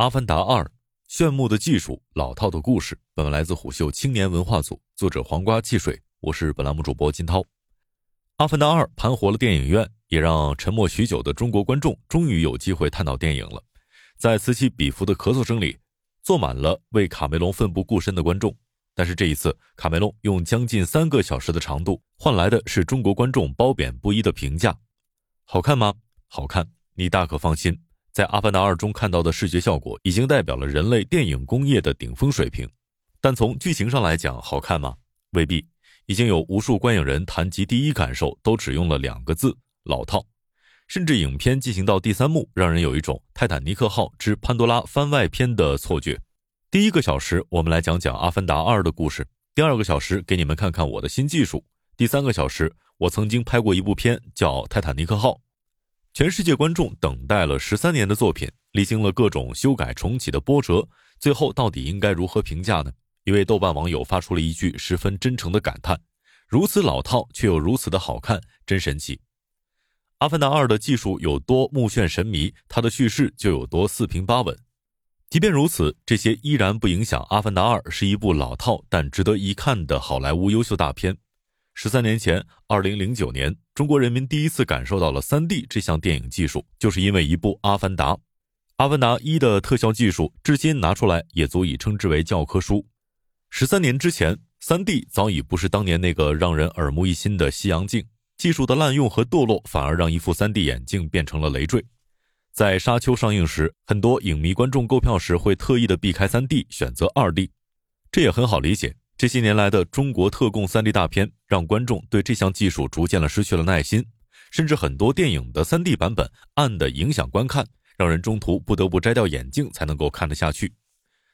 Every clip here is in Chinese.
阿凡达二》，炫目的技术，老套的故事。本文来自虎嗅青年文化组，作者黄瓜汽水。我是本栏目主播金涛。《阿凡达二》盘活了电影院，也让沉默许久的中国观众终于有机会看到电影了。在此起彼伏的咳嗽声里，坐满了为卡梅隆奋不顾身的观众。但是这一次，卡梅隆用将近三个小时的长度，换来的是中国观众褒贬不一的评价。好看吗？好看，你大可放心。在《阿凡达二》中看到的视觉效果，已经代表了人类电影工业的顶峰水平。但从剧情上来讲，好看吗？未必。已经有无数观影人谈及第一感受，都只用了两个字：老套。甚至影片进行到第三幕，让人有一种《泰坦尼克号之潘多拉》番外篇的错觉。第一个小时，我们来讲讲《阿凡达二》的故事；第二个小时，给你们看看我的新技术；第三个小时，我曾经拍过一部片叫《泰坦尼克号》。全世界观众等待了十三年的作品，历经了各种修改重启的波折，最后到底应该如何评价呢？一位豆瓣网友发出了一句十分真诚的感叹：“如此老套，却又如此的好看，真神奇。”《阿凡达二》的技术有多目眩神迷，它的叙事就有多四平八稳。即便如此，这些依然不影响《阿凡达二》是一部老套但值得一看的好莱坞优秀大片。十三年前，二零零九年，中国人民第一次感受到了三 D 这项电影技术，就是因为一部《阿凡达》。《阿凡达一》的特效技术，至今拿出来也足以称之为教科书。十三年之前，三 D 早已不是当年那个让人耳目一新的西洋镜，技术的滥用和堕落，反而让一副三 D 眼镜变成了累赘。在《沙丘》上映时，很多影迷观众购票时会特意的避开三 D，选择二 D，这也很好理解。这些年来的中国特供 3D 大片，让观众对这项技术逐渐的失去了耐心，甚至很多电影的 3D 版本暗的影响观看，让人中途不得不摘掉眼镜才能够看得下去。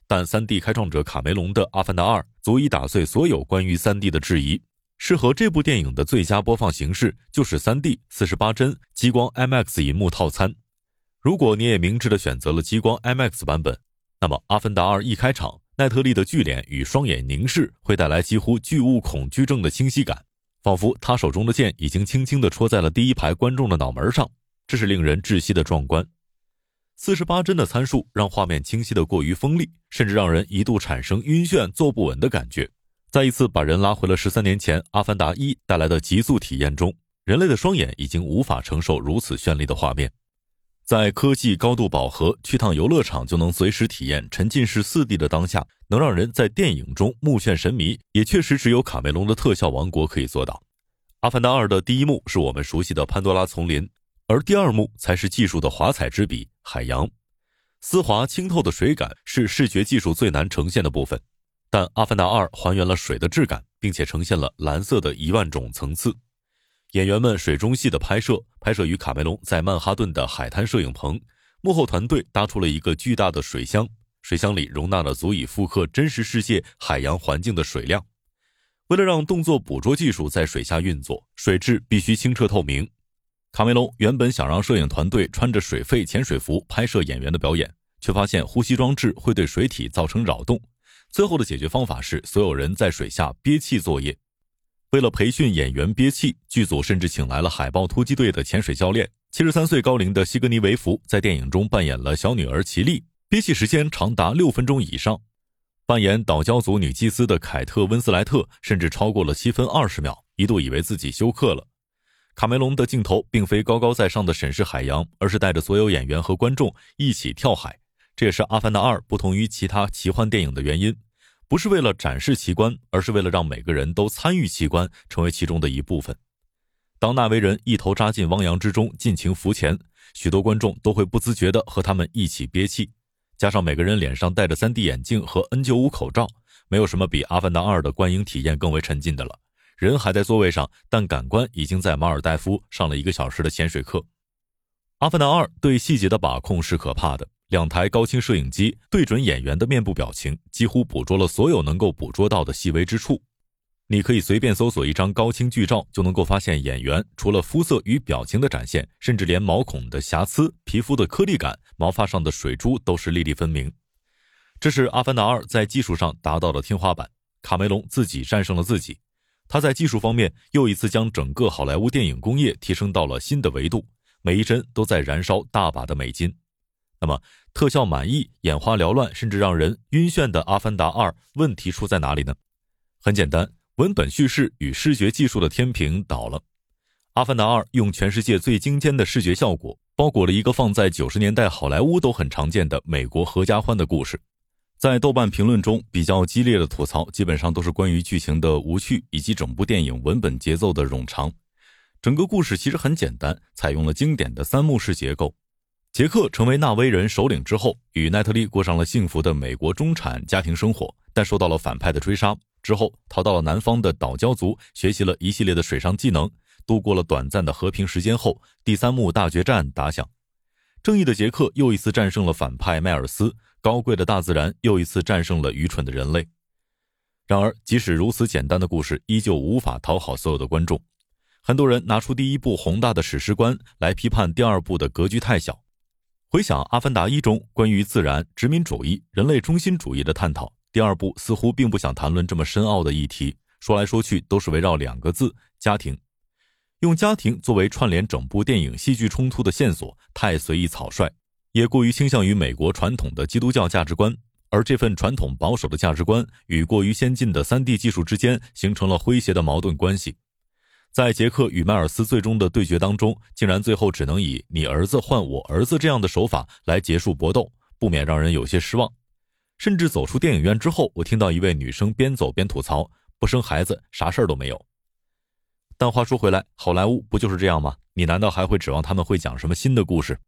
但 3D 开创者卡梅隆的《阿凡达2》足以打碎所有关于 3D 的质疑。适合这部电影的最佳播放形式就是 3D 48帧激光 IMAX 银幕套餐。如果你也明智的选择了激光 IMAX 版本，那么《阿凡达2》一开场。奈特利的巨脸与双眼凝视会带来几乎巨物恐惧症的清晰感，仿佛他手中的剑已经轻轻地戳在了第一排观众的脑门上，这是令人窒息的壮观。四十八帧的参数让画面清晰的过于锋利，甚至让人一度产生晕眩、坐不稳的感觉。再一次把人拉回了十三年前《阿凡达一》带来的极速体验中，人类的双眼已经无法承受如此绚丽的画面。在科技高度饱和，去趟游乐场就能随时体验沉浸式四 D 的当下，能让人在电影中目眩神迷，也确实只有卡梅隆的特效王国可以做到。《阿凡达二》的第一幕是我们熟悉的潘多拉丛林，而第二幕才是技术的华彩之笔——海洋。丝滑清透的水感是视觉技术最难呈现的部分，但《阿凡达二》还原了水的质感，并且呈现了蓝色的一万种层次。演员们水中戏的拍摄，拍摄于卡梅隆在曼哈顿的海滩摄影棚。幕后团队搭出了一个巨大的水箱，水箱里容纳了足以复刻真实世界海洋环境的水量。为了让动作捕捉技术在水下运作，水质必须清澈透明。卡梅隆原本想让摄影团队穿着水肺潜水服拍摄演员的表演，却发现呼吸装置会对水体造成扰动。最后的解决方法是所有人在水下憋气作业。为了培训演员憋气，剧组甚至请来了海豹突击队的潜水教练。七十三岁高龄的西格尼维弗在电影中扮演了小女儿奇丽，憋气时间长达六分钟以上。扮演岛礁族女祭司的凯特温斯莱特甚至超过了七分二十秒，一度以为自己休克了。卡梅隆的镜头并非高高在上的审视海洋，而是带着所有演员和观众一起跳海。这也是《阿凡达二》不同于其他奇幻电影的原因。不是为了展示奇观，而是为了让每个人都参与奇观，成为其中的一部分。当纳维人一头扎进汪洋之中，尽情浮潜，许多观众都会不自觉地和他们一起憋气。加上每个人脸上戴着 3D 眼镜和 N95 口罩，没有什么比《阿凡达2》的观影体验更为沉浸的了。人还在座位上，但感官已经在马尔代夫上了一个小时的潜水课。《阿凡达2》对细节的把控是可怕的。两台高清摄影机对准演员的面部表情，几乎捕捉了所有能够捕捉到的细微之处。你可以随便搜索一张高清剧照，就能够发现演员除了肤色与表情的展现，甚至连毛孔的瑕疵、皮肤的颗粒感、毛发上的水珠都是粒粒分明。这是《阿凡达二》在技术上达到了天花板。卡梅隆自己战胜了自己，他在技术方面又一次将整个好莱坞电影工业提升到了新的维度，每一帧都在燃烧大把的美金。那么，特效满意、眼花缭乱，甚至让人晕眩的《阿凡达二》，问题出在哪里呢？很简单，文本叙事与视觉技术的天平倒了。《阿凡达二》用全世界最精尖的视觉效果，包裹了一个放在九十年代好莱坞都很常见的美国合家欢的故事。在豆瓣评论中，比较激烈的吐槽基本上都是关于剧情的无趣，以及整部电影文本节奏的冗长。整个故事其实很简单，采用了经典的三幕式结构。杰克成为纳威人首领之后，与奈特利过上了幸福的美国中产家庭生活，但受到了反派的追杀。之后逃到了南方的岛礁族，学习了一系列的水上技能，度过了短暂的和平时间后，第三幕大决战打响，正义的杰克又一次战胜了反派迈尔斯，高贵的大自然又一次战胜了愚蠢的人类。然而，即使如此简单的故事，依旧无法讨好所有的观众。很多人拿出第一部宏大的史诗观来批判第二部的格局太小。回想《阿凡达一》中关于自然、殖民主义、人类中心主义的探讨。第二部似乎并不想谈论这么深奥的议题，说来说去都是围绕两个字：家庭。用家庭作为串联整部电影戏剧冲突的线索，太随意草率，也过于倾向于美国传统的基督教价值观。而这份传统保守的价值观与过于先进的 3D 技术之间形成了诙谐的矛盾关系。在杰克与迈尔斯最终的对决当中，竟然最后只能以“你儿子换我儿子”这样的手法来结束搏斗，不免让人有些失望。甚至走出电影院之后，我听到一位女生边走边吐槽：“不生孩子，啥事儿都没有。”但话说回来，好莱坞不就是这样吗？你难道还会指望他们会讲什么新的故事？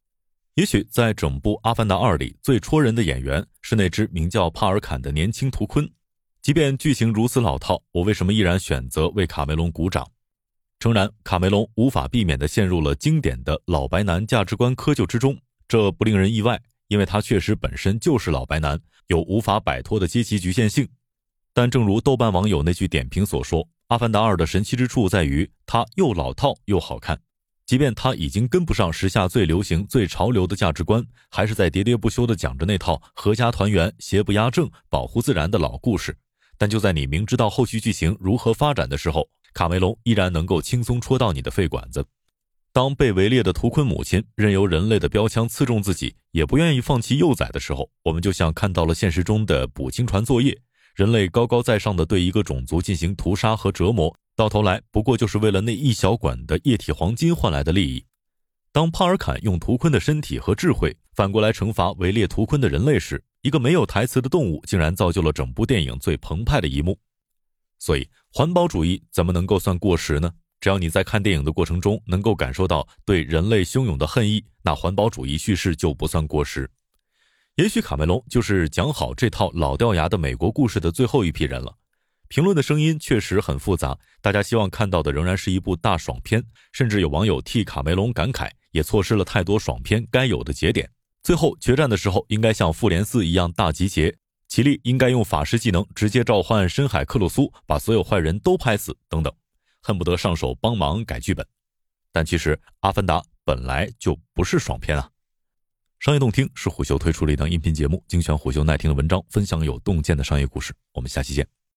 也许在整部《阿凡达二》里，最戳人的演员是那只名叫帕尔坎的年轻图鲲。即便剧情如此老套，我为什么依然选择为卡梅隆鼓掌？诚然，卡梅隆无法避免地陷入了经典的老白男价值观窠臼之中，这不令人意外。因为他确实本身就是老白男，有无法摆脱的阶级局限性。但正如豆瓣网友那句点评所说，《阿凡达二》的神奇之处在于它又老套又好看。即便他已经跟不上时下最流行、最潮流的价值观，还是在喋喋不休地讲着那套阖家团圆、邪不压正、保护自然的老故事。但就在你明知道后续剧情如何发展的时候，卡梅隆依然能够轻松戳到你的肺管子。当被围猎的图坤母亲任由人类的标枪刺中自己，也不愿意放弃幼崽的时候，我们就像看到了现实中的捕鲸船作业，人类高高在上的对一个种族进行屠杀和折磨，到头来不过就是为了那一小管的液体黄金换来的利益。当帕尔坎用图坤的身体和智慧反过来惩罚围猎图坤的人类时，一个没有台词的动物竟然造就了整部电影最澎湃的一幕。所以，环保主义怎么能够算过时呢？只要你在看电影的过程中能够感受到对人类汹涌的恨意，那环保主义叙事就不算过时。也许卡梅隆就是讲好这套老掉牙的美国故事的最后一批人了。评论的声音确实很复杂，大家希望看到的仍然是一部大爽片，甚至有网友替卡梅隆感慨，也错失了太多爽片该有的节点。最后决战的时候，应该像复联四一样大集结，奇力应该用法师技能直接召唤深海克鲁苏，把所有坏人都拍死，等等。恨不得上手帮忙改剧本，但其实《阿凡达》本来就不是爽片啊！商业洞听是虎嗅推出的一档音频节目，精选虎嗅耐听的文章，分享有洞见的商业故事。我们下期见。